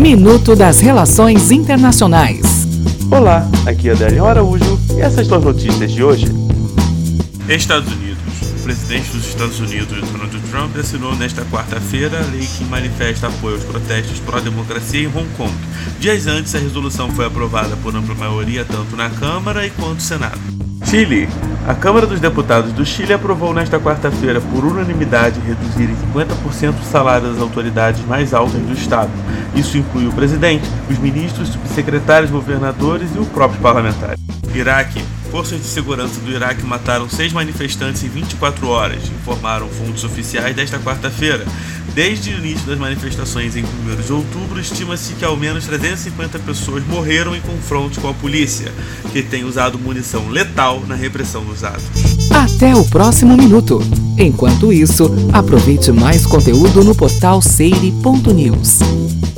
Minuto das Relações Internacionais. Olá, aqui é Adélio Araújo e essas são as notícias de hoje. Estados Unidos. O presidente dos Estados Unidos, Donald Trump, assinou nesta quarta-feira a lei que manifesta apoio aos protestos pró-democracia em Hong Kong. Dias antes, a resolução foi aprovada por ampla maioria tanto na Câmara quanto no Senado. Chile. A Câmara dos Deputados do Chile aprovou nesta quarta-feira, por unanimidade, reduzir em 50% o salário das autoridades mais altas do Estado. Isso inclui o presidente, os ministros, subsecretários, governadores e o próprio parlamentar. Iraque. Forças de segurança do Iraque mataram seis manifestantes em 24 horas, informaram fontes oficiais desta quarta-feira. Desde o início das manifestações em 1 de outubro, estima-se que ao menos 350 pessoas morreram em confrontos com a polícia, que tem usado munição letal na repressão dos atos. Até o próximo minuto. Enquanto isso, aproveite mais conteúdo no portal seire.news.